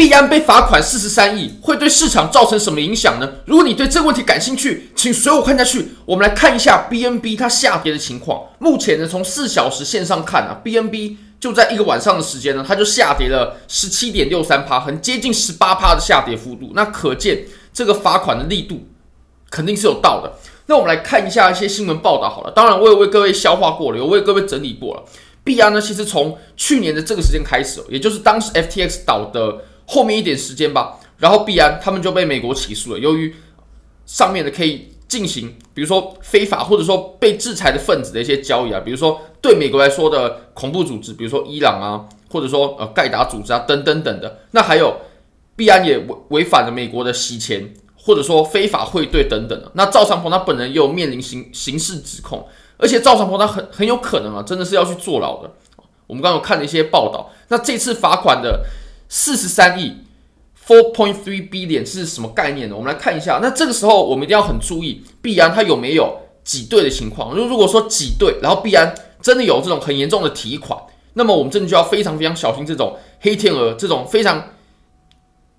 币安被罚款四十三亿，会对市场造成什么影响呢？如果你对这个问题感兴趣，请随我看下去。我们来看一下 BNB 它下跌的情况。目前呢，从四小时线上看啊，BNB 就在一个晚上的时间呢，它就下跌了十七点六三趴，很接近十八趴的下跌幅度。那可见这个罚款的力度肯定是有到的。那我们来看一下一些新闻报道好了。当然，我也为各位消化过了，我为各位整理过了。币安呢，其实从去年的这个时间开始，也就是当时 FTX 倒的。后面一点时间吧，然后币安他们就被美国起诉了。由于上面的可以进行，比如说非法或者说被制裁的分子的一些交易啊，比如说对美国来说的恐怖组织，比如说伊朗啊，或者说呃盖达组织啊等等等的。那还有币安也违违反了美国的洗钱或者说非法汇兑等等的。那赵长鹏他本人又面临刑刑事指控，而且赵长鹏他很很有可能啊，真的是要去坐牢的。我们刚刚有看了一些报道，那这次罚款的。四十三亿，four point three billion 是什么概念呢？我们来看一下。那这个时候我们一定要很注意币安它有没有挤兑的情况。如如果说挤兑，然后币安真的有这种很严重的提款，那么我们真的就要非常非常小心这种黑天鹅这种非常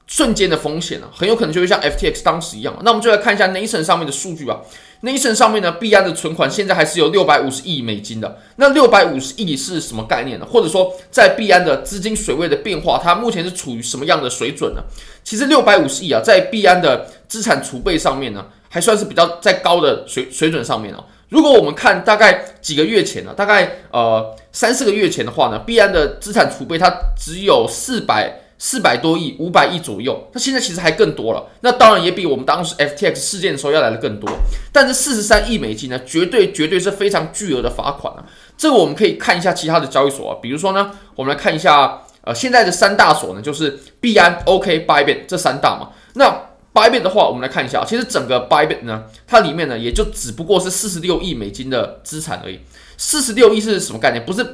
瞬间的风险啊，很有可能就会像 FTX 当时一样。那我们就来看一下 Nation 上面的数据吧。Nation 上面呢，币安的存款现在还是有六百五十亿美金的。那六百五十亿是什么概念呢？或者说，在币安的资金水位的变化，它目前是处于什么样的水准呢？其实六百五十亿啊，在币安的资产储备上面呢，还算是比较在高的水水准上面哦。如果我们看大概几个月前呢，大概呃三四个月前的话呢，币安的资产储备它只有四百。四百多亿、五百亿左右，那现在其实还更多了。那当然也比我们当时 FTX 事件的时候要来的更多。但是四十三亿美金呢，绝对绝对是非常巨额的罚款啊！这个我们可以看一下其他的交易所啊，比如说呢，我们来看一下呃现在的三大所呢，就是币安、OK、Bybit 这三大嘛。那 Bybit 的话，我们来看一下，其实整个 Bybit 呢，它里面呢也就只不过是四十六亿美金的资产而已。四十六亿是什么概念？不是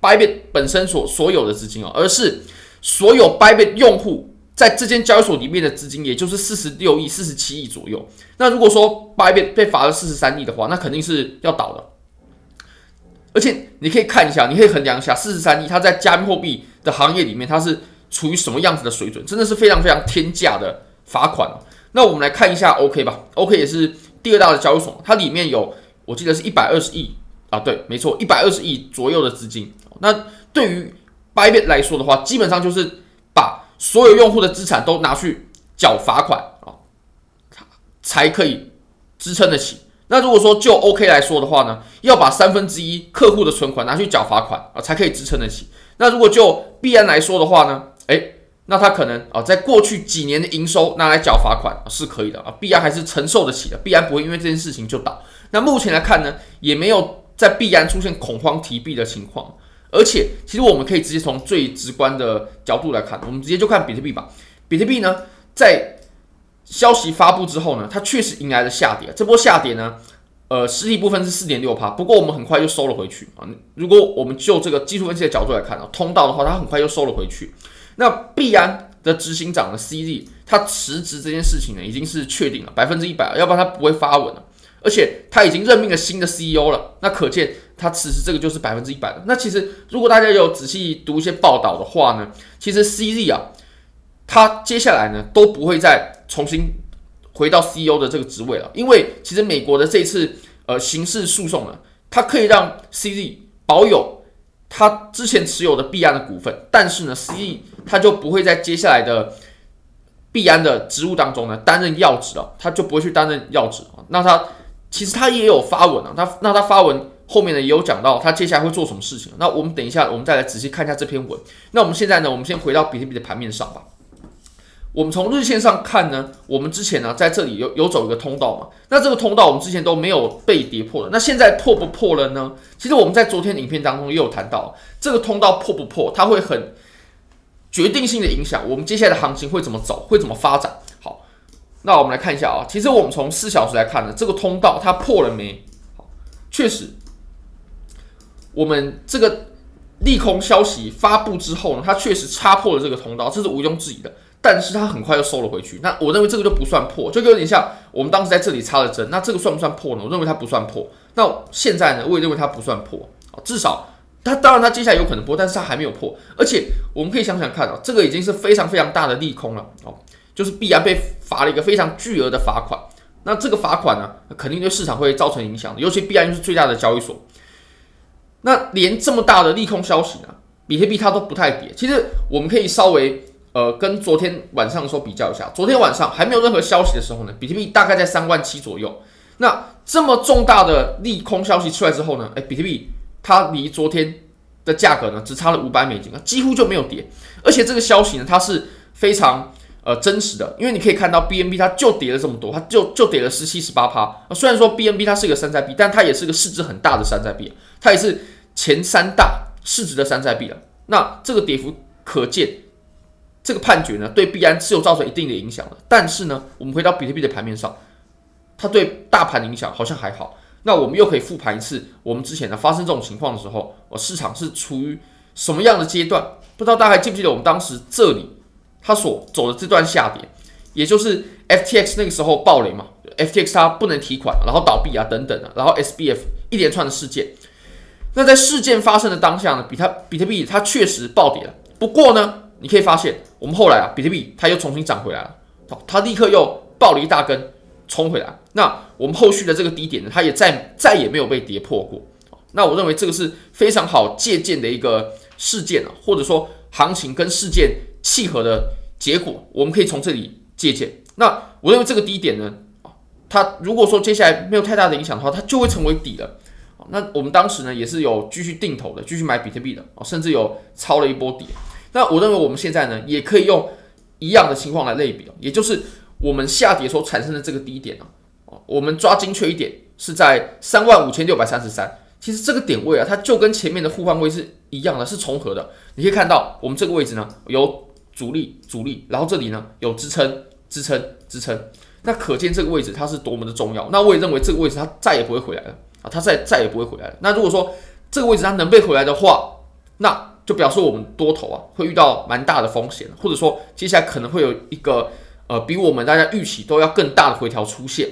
Bybit 本身所所有的资金哦，而是所有 Bybit 用户在这间交易所里面的资金，也就是四十六亿、四十七亿左右。那如果说 Bybit 被罚了四十三亿的话，那肯定是要倒的。而且你可以看一下，你可以衡量一下四十三亿，它在加密货币的行业里面，它是处于什么样子的水准？真的是非常非常天价的罚款。那我们来看一下 OK 吧，OK 也是第二大的交易所，它里面有我记得是一百二十亿啊，对，没错，一百二十亿左右的资金。那对于 Bybit 来说的话，基本上就是把所有用户的资产都拿去缴罚款啊，才可以支撑得起。那如果说就 OK 来说的话呢，要把三分之一客户的存款拿去缴罚款啊，才可以支撑得起。那如果就币安来说的话呢，诶，那他可能啊，在过去几年的营收拿来缴罚款是可以的啊，币安还是承受得起的，币安不会因为这件事情就倒。那目前来看呢，也没有在币安出现恐慌提币的情况。而且，其实我们可以直接从最直观的角度来看，我们直接就看比特币吧。比特币呢，在消息发布之后呢，它确实迎来了下跌。这波下跌呢，呃，实体部分是四点六趴，不过我们很快就收了回去啊。如果我们就这个技术分析的角度来看啊，通道的话，它很快就收了回去。那币安的执行长的 CZ，他辞职这件事情呢，已经是确定了百分之一百，要不然他不会发文了。而且他已经任命了新的 CEO 了，那可见他此时这个就是百分之一百的。那其实如果大家有仔细读一些报道的话呢，其实 CZ 啊，他接下来呢都不会再重新回到 CEO 的这个职位了，因为其实美国的这次呃刑事诉讼呢，它可以让 CZ 保有他之前持有的币安的股份，但是呢，CZ 他就不会在接下来的币安的职务当中呢担任要职了，他就不会去担任要职啊，那他。其实他也有发文啊，他那他发文后面呢也有讲到他接下来会做什么事情。那我们等一下，我们再来仔细看一下这篇文。那我们现在呢，我们先回到比特币的盘面上吧。我们从日线上看呢，我们之前呢在这里有有走一个通道嘛。那这个通道我们之前都没有被跌破的。那现在破不破了呢？其实我们在昨天影片当中也有谈到，这个通道破不破，它会很决定性的影响我们接下来的行情会怎么走，会怎么发展。好那我们来看一下啊，其实我们从四小时来看呢，这个通道它破了没？好，确实，我们这个利空消息发布之后呢，它确实插破了这个通道，这是毋庸置疑的。但是它很快又收了回去。那我认为这个就不算破，就有点像我们当时在这里插了针。那这个算不算破呢？我认为它不算破。那现在呢，我也认为它不算破。至少它当然它接下来有可能破，但是它还没有破。而且我们可以想想看啊，这个已经是非常非常大的利空了哦，就是币安被罚了一个非常巨额的罚款。那这个罚款呢，肯定对市场会造成影响，尤其币安又是最大的交易所。那连这么大的利空消息呢，比特币它都不太跌。其实我们可以稍微呃跟昨天晚上的时候比较一下，昨天晚上还没有任何消息的时候呢，比特币大概在三万七左右。那这么重大的利空消息出来之后呢，诶，比特币它离昨天的价格呢只差了五百美金啊，几乎就没有跌。而且这个消息呢，它是非常。呃，真实的，因为你可以看到 BNB 它就跌了这么多，它就就跌了十七十八趴。虽然说 BNB 它是一个山寨币，但它也是个市值很大的山寨币，它也是前三大市值的山寨币了。那这个跌幅可见，这个判决呢对币安是有造成一定的影响的。但是呢，我们回到比特币的盘面上，它对大盘影响好像还好。那我们又可以复盘一次，我们之前呢发生这种情况的时候，呃，市场是处于什么样的阶段？不知道大家还记不记得我们当时这里。它所走的这段下跌，也就是 FTX 那个时候暴雷嘛，FTX 它不能提款，然后倒闭啊等等的，然后 SBF 一连串的事件。那在事件发生的当下呢，比它比特币它确实暴跌了。不过呢，你可以发现，我们后来啊，比特币它又重新涨回来了，好它立刻又爆了一大根冲回来。那我们后续的这个低点呢，它也再再也没有被跌破过。那我认为这个是非常好借鉴的一个事件啊，或者说行情跟事件。契合的结果，我们可以从这里借鉴。那我认为这个低点呢，它如果说接下来没有太大的影响的话，它就会成为底了。那我们当时呢也是有继续定投的，继续买比特币的，甚至有抄了一波底。那我认为我们现在呢也可以用一样的情况来类比，也就是我们下跌所产生的这个低点啊，我们抓精确一点是在三万五千六百三十三。其实这个点位啊，它就跟前面的互换位是一样的，是重合的。你可以看到我们这个位置呢有。阻力，阻力，然后这里呢有支撑，支撑，支撑，那可见这个位置它是多么的重要。那我也认为这个位置它再也不会回来了啊，它再再也不会回来了。那如果说这个位置它能被回来的话，那就表示我们多头啊会遇到蛮大的风险，或者说接下来可能会有一个呃比我们大家预期都要更大的回调出现。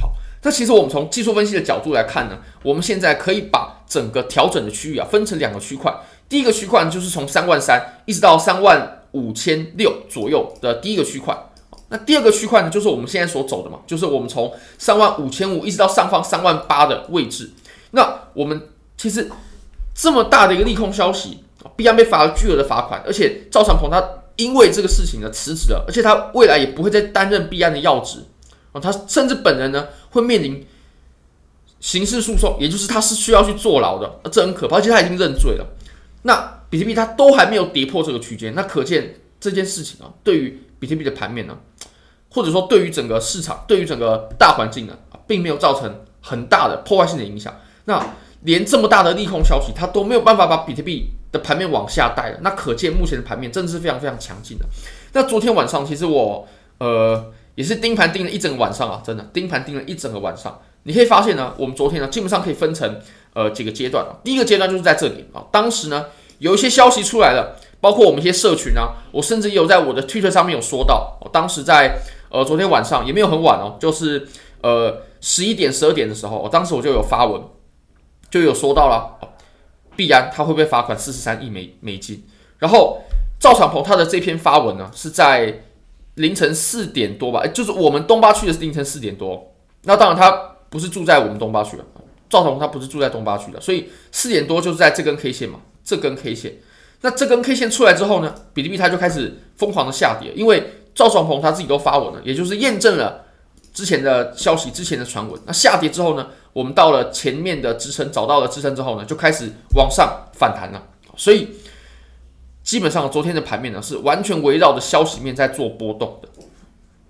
好，那其实我们从技术分析的角度来看呢，我们现在可以把整个调整的区域啊分成两个区块。第一个区块就是从三万三一直到三万五千六左右的第一个区块，那第二个区块呢，就是我们现在所走的嘛，就是我们从三万五千五一直到上方三万八的位置。那我们其实这么大的一个利空消息，币安被罚了巨额的罚款，而且赵长鹏他因为这个事情呢辞职了，而且他未来也不会再担任币安的要职啊，他甚至本人呢会面临刑事诉讼，也就是他是需要去坐牢的，这很可怕，而且他已经认罪了。那比特币它都还没有跌破这个区间，那可见这件事情啊，对于比特币的盘面呢，或者说对于整个市场，对于整个大环境呢，并没有造成很大的破坏性的影响。那连这么大的利空消息，它都没有办法把比特币的盘面往下带了。那可见目前的盘面真的是非常非常强劲的。那昨天晚上其实我呃也是盯盘盯了一整个晚上啊，真的盯盘盯了一整个晚上。你可以发现呢，我们昨天呢基本上可以分成。呃，几个阶段啊，第一个阶段就是在这里啊，当时呢有一些消息出来了，包括我们一些社群啊，我甚至有在我的 Twitter 上面有说到，我当时在呃昨天晚上也没有很晚哦，就是呃十一点十二点的时候，我当时我就有发文，就有说到了，币安他会被罚款四十三亿美美金，然后赵长鹏他的这篇发文呢是在凌晨四点多吧，就是我们东八区的是凌晨四点多，那当然他不是住在我们东八区了。赵长鹏他不是住在东八区的，所以四点多就是在这根 K 线嘛，这根 K 线，那这根 K 线出来之后呢，比特币它就开始疯狂的下跌，因为赵长鹏他自己都发文了，也就是验证了之前的消息、之前的传闻。那下跌之后呢，我们到了前面的支撑，找到了支撑之后呢，就开始往上反弹了。所以基本上昨天的盘面呢，是完全围绕着消息面在做波动的。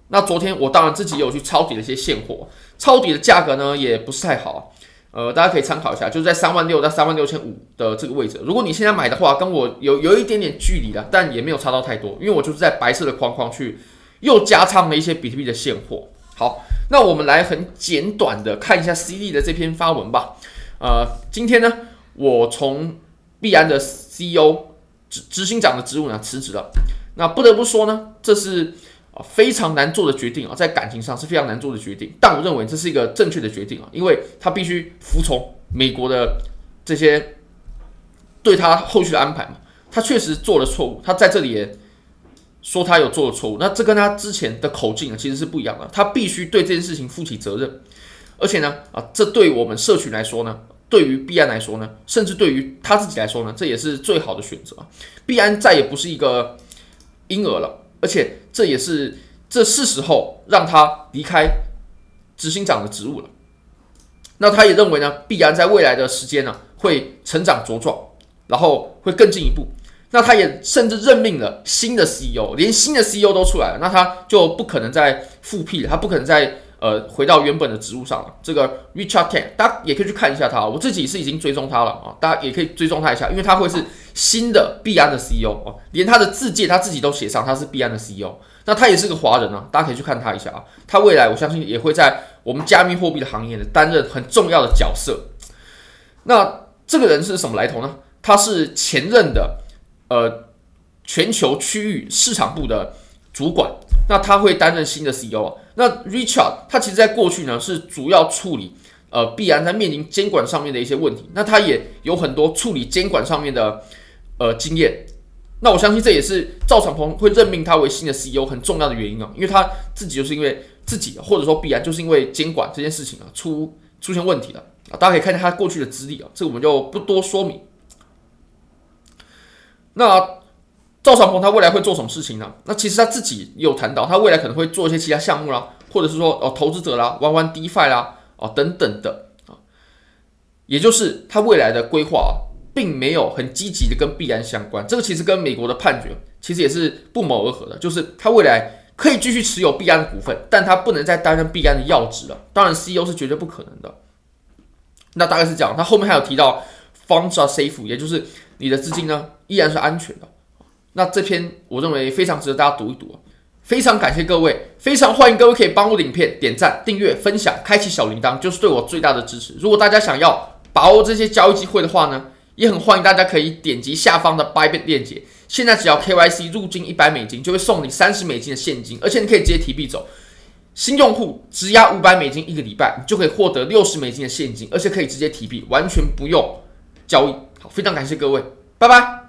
那昨天我当然自己也有去抄底了一些现货，抄底的价格呢也不是太好。呃，大家可以参考一下，就是在三万六到三万六千五的这个位置。如果你现在买的话，跟我有有一点点距离了，但也没有差到太多，因为我就是在白色的框框去又加仓了一些比特币的现货。好，那我们来很简短的看一下 CD 的这篇发文吧。呃，今天呢，我从币安的 CEO 执执行长的职务呢辞职了。那不得不说呢，这是。啊，非常难做的决定啊，在感情上是非常难做的决定，但我认为这是一个正确的决定啊，因为他必须服从美国的这些对他后续的安排嘛，他确实做了错误，他在这里也说他有做了错误，那这跟他之前的口径啊其实是不一样的，他必须对这件事情负起责任，而且呢，啊，这对我们社群来说呢，对于币安来说呢，甚至对于他自己来说呢，这也是最好的选择。币安再也不是一个婴儿了，而且这也是这是时候让他离开执行长的职务了。那他也认为呢，必然在未来的时间呢会成长茁壮，然后会更进一步。那他也甚至任命了新的 CEO，连新的 CEO 都出来了，那他就不可能再复辟了，他不可能再呃回到原本的职务上了。这个 Richard Tang，大家也可以去看一下他，我自己是已经追踪他了啊，大家也可以追踪他一下，因为他会是新的币安的 CEO 啊，连他的字介他自己都写上他是币安的 CEO。那他也是个华人啊，大家可以去看他一下啊。他未来我相信也会在我们加密货币的行业呢担任很重要的角色。那这个人是什么来头呢？他是前任的呃全球区域市场部的主管。那他会担任新的 CEO 啊。那 Richard 他其实在过去呢是主要处理呃币安在面临监管上面的一些问题。那他也有很多处理监管上面的呃经验。那我相信这也是赵长鹏会任命他为新的 CEO 很重要的原因啊，因为他自己就是因为自己或者说必然就是因为监管这件事情啊出出现问题了啊，大家可以看一下他过去的资历啊，这个我们就不多说明。那赵长鹏他未来会做什么事情呢？那其实他自己有谈到，他未来可能会做一些其他项目啦，或者是说哦投资者啦，玩玩 DeFi 啦，哦等等的啊，也就是他未来的规划啊。并没有很积极的跟币安相关，这个其实跟美国的判决其实也是不谋而合的，就是他未来可以继续持有币安的股份，但他不能再担任币安的要职了。当然，CEO 是绝对不可能的。那大概是讲，他后面还有提到 Funds are safe，也就是你的资金呢依然是安全的。那这篇我认为非常值得大家读一读。非常感谢各位，非常欢迎各位可以帮我的影片点赞、订阅、分享、开启小铃铛，就是对我最大的支持。如果大家想要把握这些交易机会的话呢，也很欢迎大家可以点击下方的 Buybit 链接，现在只要 KYC 入金一百美金，就会送你三十美金的现金，而且你可以直接提币走。新用户质押五百美金一个礼拜，你就可以获得六十美金的现金，而且可以直接提币，完全不用交易。好，非常感谢各位，拜拜。